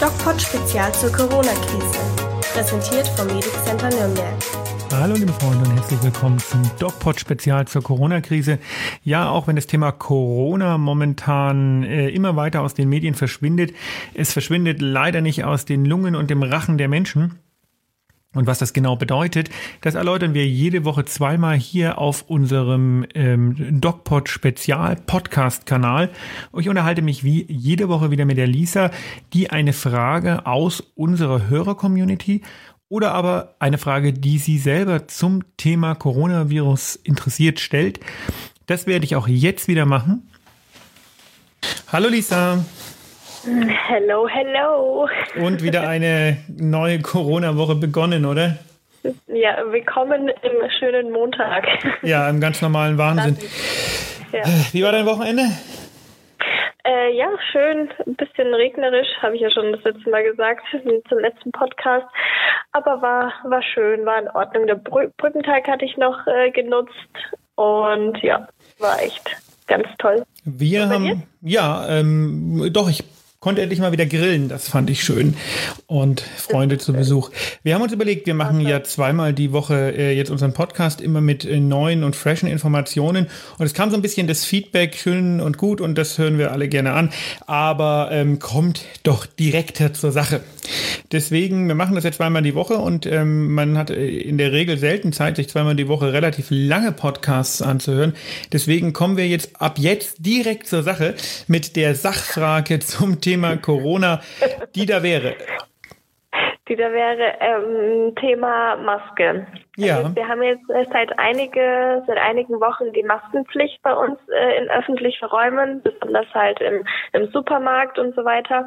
DocPod Spezial zur Corona-Krise. Präsentiert vom Medic Center Nürnberg. Hallo liebe Freunde und herzlich willkommen zum DocPod Spezial zur Corona-Krise. Ja, auch wenn das Thema Corona momentan äh, immer weiter aus den Medien verschwindet, es verschwindet leider nicht aus den Lungen und dem Rachen der Menschen. Und was das genau bedeutet, das erläutern wir jede Woche zweimal hier auf unserem ähm, DocPod Spezial Podcast Kanal. Ich unterhalte mich wie jede Woche wieder mit der Lisa, die eine Frage aus unserer Hörer-Community oder aber eine Frage, die sie selber zum Thema Coronavirus interessiert stellt. Das werde ich auch jetzt wieder machen. Hallo Lisa. Hello, hello. Und wieder eine neue Corona-Woche begonnen, oder? Ja, willkommen im schönen Montag. Ja, im ganz normalen Wahnsinn. Ja. Äh, wie war dein Wochenende? Äh, ja, schön, ein bisschen regnerisch, habe ich ja schon das letzte Mal gesagt, zum letzten Podcast. Aber war, war schön, war in Ordnung. Der Brü Brückentag hatte ich noch äh, genutzt und ja, war echt ganz toll. Wir haben, ja, ähm, doch, ich konnte endlich mal wieder grillen. Das fand ich schön. Und Freunde zu Besuch. Wir haben uns überlegt, wir machen ja zweimal die Woche äh, jetzt unseren Podcast immer mit äh, neuen und freshen Informationen. Und es kam so ein bisschen das Feedback schön und gut und das hören wir alle gerne an. Aber ähm, kommt doch direkter zur Sache. Deswegen, wir machen das jetzt zweimal die Woche und ähm, man hat äh, in der Regel selten Zeit, sich zweimal die Woche relativ lange Podcasts anzuhören. Deswegen kommen wir jetzt ab jetzt direkt zur Sache mit der Sachfrage zum Thema Corona, die da wäre. Die da wäre ähm, Thema Maske. Ja. Also wir haben jetzt seit einige, seit einigen Wochen die Maskenpflicht bei uns äh, in öffentlichen Räumen, besonders halt im, im Supermarkt und so weiter.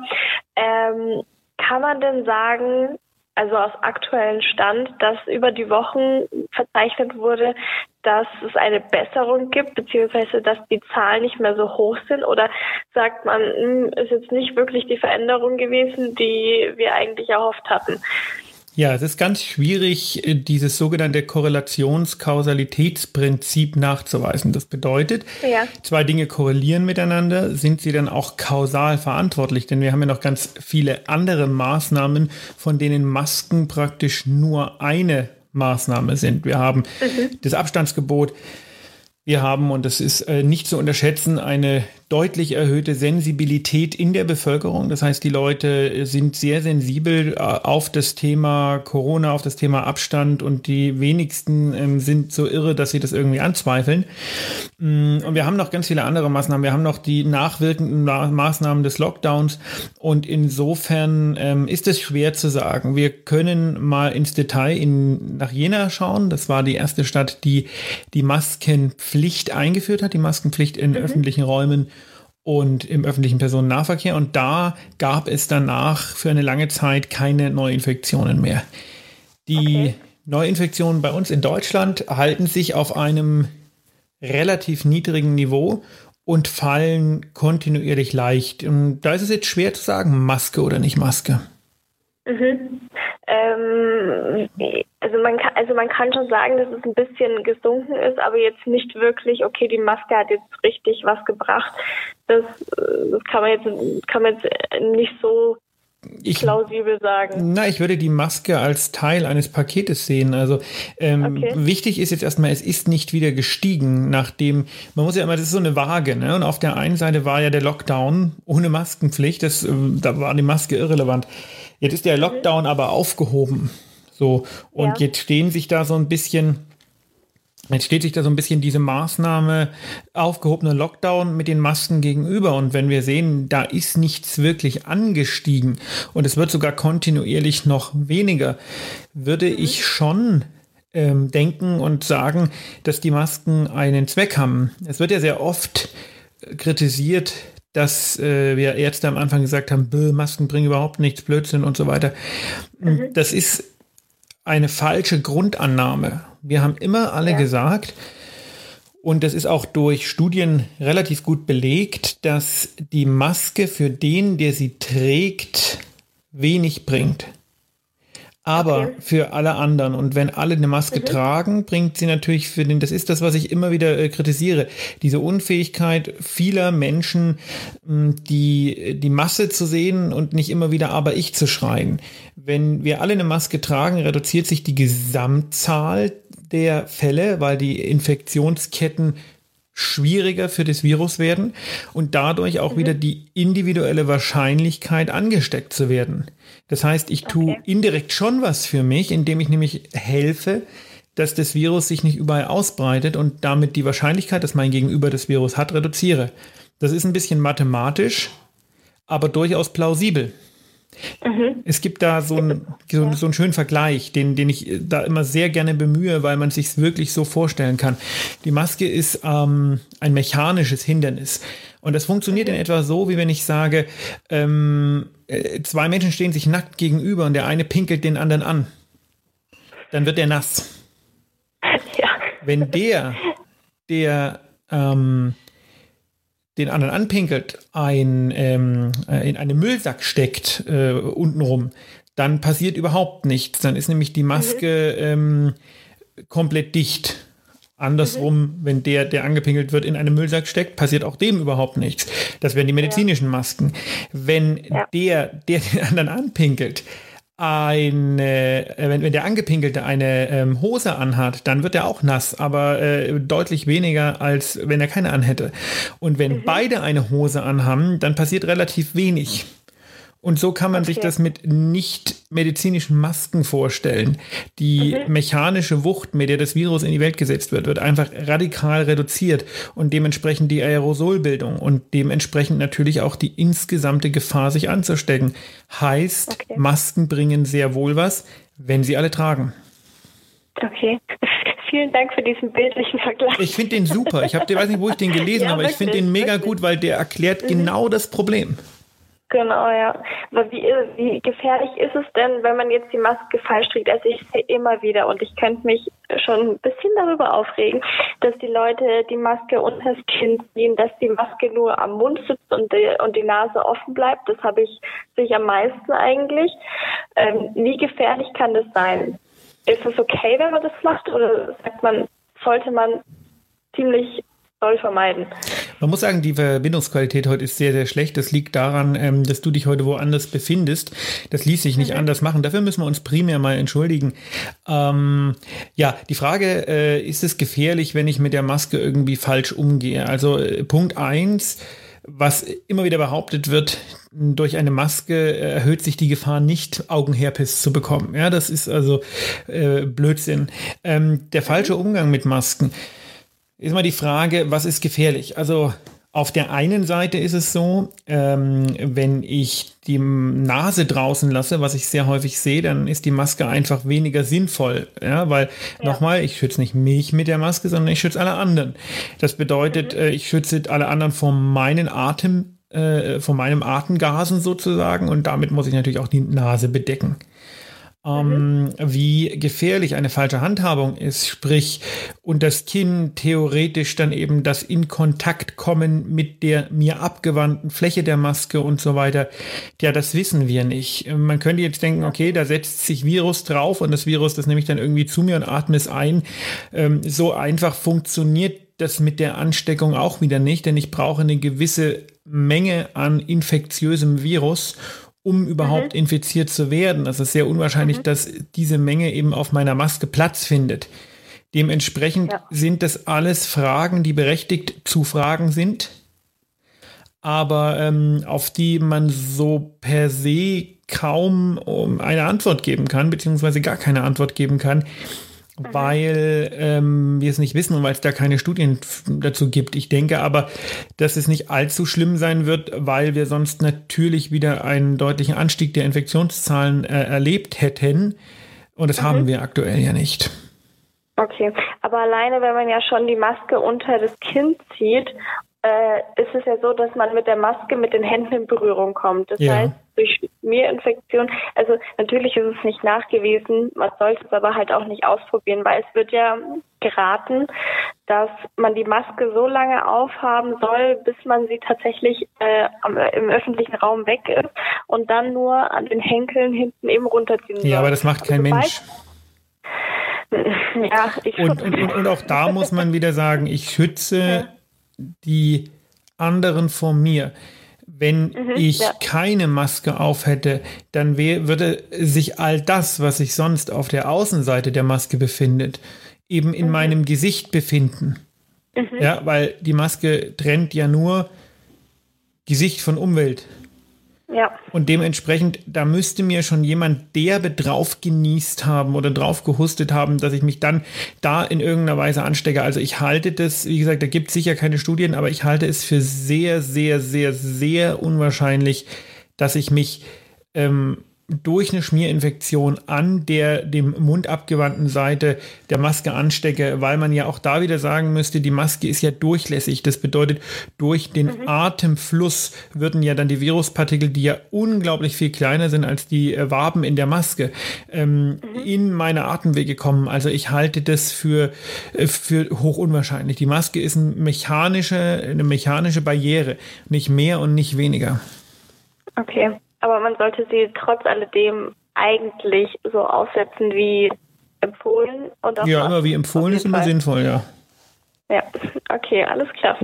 Ähm, kann man denn sagen, also aus aktuellen Stand, dass über die Wochen verzeichnet wurde, dass es eine Besserung gibt, beziehungsweise dass die Zahlen nicht mehr so hoch sind? Oder sagt man, hm, ist jetzt nicht wirklich die Veränderung gewesen, die wir eigentlich erhofft hatten? Ja, es ist ganz schwierig, äh, dieses sogenannte Korrelationskausalitätsprinzip nachzuweisen. Das bedeutet, ja. zwei Dinge korrelieren miteinander, sind sie dann auch kausal verantwortlich? Denn wir haben ja noch ganz viele andere Maßnahmen, von denen Masken praktisch nur eine Maßnahme sind. Wir haben mhm. das Abstandsgebot, wir haben, und das ist äh, nicht zu unterschätzen, eine deutlich erhöhte Sensibilität in der Bevölkerung. Das heißt, die Leute sind sehr sensibel äh, auf das Thema Corona, auf das Thema Abstand und die wenigsten ähm, sind so irre, dass sie das irgendwie anzweifeln. Mm, und wir haben noch ganz viele andere Maßnahmen. Wir haben noch die nachwirkenden Maßnahmen des Lockdowns und insofern ähm, ist es schwer zu sagen. Wir können mal ins Detail in, nach Jena schauen. Das war die erste Stadt, die die Maskenpflicht eingeführt hat, die Maskenpflicht in mhm. öffentlichen Räumen und im öffentlichen Personennahverkehr. Und da gab es danach für eine lange Zeit keine Neuinfektionen mehr. Die okay. Neuinfektionen bei uns in Deutschland halten sich auf einem relativ niedrigen Niveau und fallen kontinuierlich leicht. Und da ist es jetzt schwer zu sagen, Maske oder nicht Maske. Mhm. Ähm, also man kann, also man kann schon sagen, dass es ein bisschen gesunken ist, aber jetzt nicht wirklich, okay, die Maske hat jetzt richtig was gebracht. Das, das kann man jetzt, kann man jetzt nicht so ich, plausibel sagen. Na, ich würde die Maske als Teil eines Paketes sehen. Also ähm, okay. wichtig ist jetzt erstmal, es ist nicht wieder gestiegen, nachdem, man muss ja immer, das ist so eine Waage, ne? Und auf der einen Seite war ja der Lockdown ohne Maskenpflicht, das, äh, da war die Maske irrelevant. Jetzt ist der mhm. Lockdown aber aufgehoben. So, und ja. jetzt stehen sich da so ein bisschen, jetzt steht sich da so ein bisschen diese Maßnahme aufgehobener Lockdown mit den Masken gegenüber. Und wenn wir sehen, da ist nichts wirklich angestiegen und es wird sogar kontinuierlich noch weniger, würde mhm. ich schon ähm, denken und sagen, dass die Masken einen Zweck haben. Es wird ja sehr oft kritisiert, dass äh, wir Ärzte am Anfang gesagt haben, Masken bringen überhaupt nichts, Blödsinn und so weiter. Mhm. Das ist eine falsche Grundannahme. Wir haben immer alle ja. gesagt, und das ist auch durch Studien relativ gut belegt, dass die Maske für den, der sie trägt, wenig bringt. Aber okay. für alle anderen und wenn alle eine Maske mhm. tragen, bringt sie natürlich für den, das ist das, was ich immer wieder äh, kritisiere, diese Unfähigkeit vieler Menschen, mh, die, die Masse zu sehen und nicht immer wieder aber ich zu schreien. Wenn wir alle eine Maske tragen, reduziert sich die Gesamtzahl der Fälle, weil die Infektionsketten schwieriger für das Virus werden und dadurch auch mhm. wieder die individuelle Wahrscheinlichkeit angesteckt zu werden. Das heißt, ich tue okay. indirekt schon was für mich, indem ich nämlich helfe, dass das Virus sich nicht überall ausbreitet und damit die Wahrscheinlichkeit, dass mein Gegenüber das Virus hat, reduziere. Das ist ein bisschen mathematisch, aber durchaus plausibel. Mhm. Es gibt da so, ein, so, so, einen schönen Vergleich, den, den ich da immer sehr gerne bemühe, weil man sich wirklich so vorstellen kann. Die Maske ist ähm, ein mechanisches Hindernis. Und das funktioniert in etwa so, wie wenn ich sage, ähm, äh, zwei Menschen stehen sich nackt gegenüber und der eine pinkelt den anderen an. Dann wird der nass. Ja. Wenn der, der ähm, den anderen anpinkelt, ein, ähm, äh, in einen Müllsack steckt äh, untenrum, dann passiert überhaupt nichts. Dann ist nämlich die Maske mhm. ähm, komplett dicht. Andersrum, mhm. wenn der, der angepinkelt wird, in einen Müllsack steckt, passiert auch dem überhaupt nichts. Das wären die medizinischen Masken. Wenn ja. der, der den anderen anpinkelt, eine, äh, wenn, wenn der Angepinkelte eine ähm, Hose anhat, dann wird er auch nass, aber äh, deutlich weniger, als wenn er keine anhätte. Und wenn mhm. beide eine Hose anhaben, dann passiert relativ wenig. Und so kann man okay. sich das mit nicht medizinischen Masken vorstellen. Die mhm. mechanische Wucht, mit der das Virus in die Welt gesetzt wird, wird einfach radikal reduziert und dementsprechend die Aerosolbildung und dementsprechend natürlich auch die insgesamte Gefahr, sich anzustecken. Heißt, okay. Masken bringen sehr wohl was, wenn sie alle tragen. Okay. Vielen Dank für diesen bildlichen Vergleich. Ich finde den super. Ich habe, weiß nicht, wo ich den gelesen ja, habe, aber ich finde den mega wirklich. gut, weil der erklärt mhm. genau das Problem. Genau, ja. Aber wie, wie gefährlich ist es denn, wenn man jetzt die Maske falsch trägt? Also ich sehe immer wieder und ich könnte mich schon ein bisschen darüber aufregen, dass die Leute die Maske unter das Kinn ziehen, dass die Maske nur am Mund sitzt und die, und die Nase offen bleibt. Das habe ich sich am meisten eigentlich. Ähm, wie gefährlich kann das sein? Ist es okay, wenn man das macht oder sagt man, sollte man ziemlich soll vermeiden. Man muss sagen, die Verbindungsqualität heute ist sehr, sehr schlecht. Das liegt daran, ähm, dass du dich heute woanders befindest. Das ließ sich nicht mhm. anders machen. Dafür müssen wir uns primär mal entschuldigen. Ähm, ja, die Frage, äh, ist es gefährlich, wenn ich mit der Maske irgendwie falsch umgehe? Also äh, Punkt eins was immer wieder behauptet wird, durch eine Maske erhöht sich die Gefahr nicht, Augenherpes zu bekommen. Ja, das ist also äh, Blödsinn. Ähm, der falsche Umgang mit Masken ist mal die Frage, was ist gefährlich? Also auf der einen Seite ist es so, ähm, wenn ich die Nase draußen lasse, was ich sehr häufig sehe, dann ist die Maske einfach weniger sinnvoll. Ja, weil ja. nochmal, ich schütze nicht mich mit der Maske, sondern ich schütze alle anderen. Das bedeutet, mhm. äh, ich schütze alle anderen vor meinen Atem, äh, vor meinem Atemgasen sozusagen und damit muss ich natürlich auch die Nase bedecken ähm, wie gefährlich eine falsche Handhabung ist, sprich, und das Kinn theoretisch dann eben das in Kontakt kommen mit der mir abgewandten Fläche der Maske und so weiter. Ja, das wissen wir nicht. Man könnte jetzt denken, okay, da setzt sich Virus drauf und das Virus, das nehme ich dann irgendwie zu mir und atme es ein. Ähm, so einfach funktioniert das mit der Ansteckung auch wieder nicht, denn ich brauche eine gewisse Menge an infektiösem Virus, um überhaupt mhm. infiziert zu werden. Das ist sehr unwahrscheinlich, mhm. dass diese Menge eben auf meiner Maske Platz findet. Dementsprechend ja. sind das alles Fragen, die berechtigt zu fragen sind, aber ähm, auf die man so per se kaum eine Antwort geben kann, beziehungsweise gar keine Antwort geben kann. Weil ähm, wir es nicht wissen und weil es da keine Studien dazu gibt. Ich denke aber, dass es nicht allzu schlimm sein wird, weil wir sonst natürlich wieder einen deutlichen Anstieg der Infektionszahlen äh, erlebt hätten. Und das mhm. haben wir aktuell ja nicht. Okay, aber alleine, wenn man ja schon die Maske unter das Kinn zieht äh, ist es ja so, dass man mit der Maske mit den Händen in Berührung kommt. Das ja. heißt, durch Schmierinfektion, also natürlich ist es nicht nachgewiesen, man sollte es aber halt auch nicht ausprobieren, weil es wird ja geraten, dass man die Maske so lange aufhaben soll, bis man sie tatsächlich äh, im öffentlichen Raum weg ist. und dann nur an den Henkeln hinten eben runterziehen soll. Ja, aber das macht kein also Mensch. Ja, ich und, und, und, und, auch da muss man wieder sagen, ich schütze ja. die anderen vor mir. Wenn mhm, ich ja. keine Maske auf hätte, dann würde sich all das, was sich sonst auf der Außenseite der Maske befindet, eben in mhm. meinem Gesicht befinden. Mhm. Ja, weil die Maske trennt ja nur Gesicht von Umwelt. Ja. Und dementsprechend, da müsste mir schon jemand derbe drauf genießt haben oder drauf gehustet haben, dass ich mich dann da in irgendeiner Weise anstecke. Also ich halte das, wie gesagt, da gibt es sicher keine Studien, aber ich halte es für sehr, sehr, sehr, sehr unwahrscheinlich, dass ich mich ähm, durch eine Schmierinfektion an der dem Mund abgewandten Seite der Maske anstecke, weil man ja auch da wieder sagen müsste, die Maske ist ja durchlässig. Das bedeutet, durch den mhm. Atemfluss würden ja dann die Viruspartikel, die ja unglaublich viel kleiner sind als die äh, Waben in der Maske, ähm, mhm. in meine Atemwege kommen. Also ich halte das für, äh, für hoch unwahrscheinlich. Die Maske ist eine mechanische, eine mechanische Barriere, nicht mehr und nicht weniger. Okay. Aber man sollte sie trotz alledem eigentlich so aufsetzen wie empfohlen. Und auch ja, immer wie empfohlen ist immer Fall. sinnvoll, ja. Ja, okay, alles klar.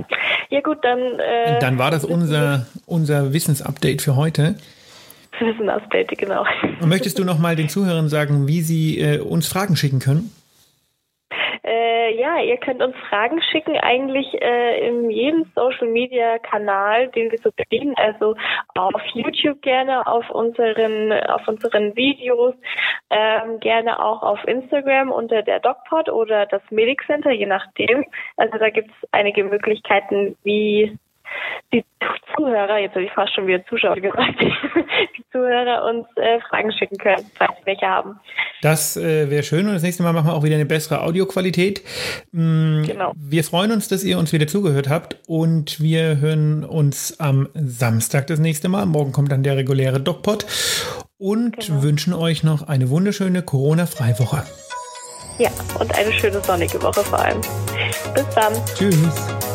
Ja gut, dann. Äh, dann war das unser, unser Wissensupdate für heute. Wissensupdate, genau. Und möchtest du noch mal den Zuhörern sagen, wie sie äh, uns Fragen schicken können? Äh, ja, ihr könnt uns Fragen schicken, eigentlich äh, in jedem Social Media Kanal, den wir so bedienen, also auf YouTube gerne, auf unseren, auf unseren Videos, ähm, gerne auch auf Instagram unter der DocPod oder das Medic Center, je nachdem. Also da gibt es einige Möglichkeiten, wie die Zuhörer, jetzt habe ich fast schon wieder Zuschauer gesagt, die Zuhörer uns äh, Fragen schicken können, falls sie welche haben. Das äh, wäre schön und das nächste Mal machen wir auch wieder eine bessere Audioqualität. Mhm, genau. Wir freuen uns, dass ihr uns wieder zugehört habt und wir hören uns am Samstag das nächste Mal. Morgen kommt dann der reguläre DocPod und genau. wünschen euch noch eine wunderschöne Corona-freie Woche. Ja, und eine schöne sonnige Woche vor allem. Bis dann. Tschüss.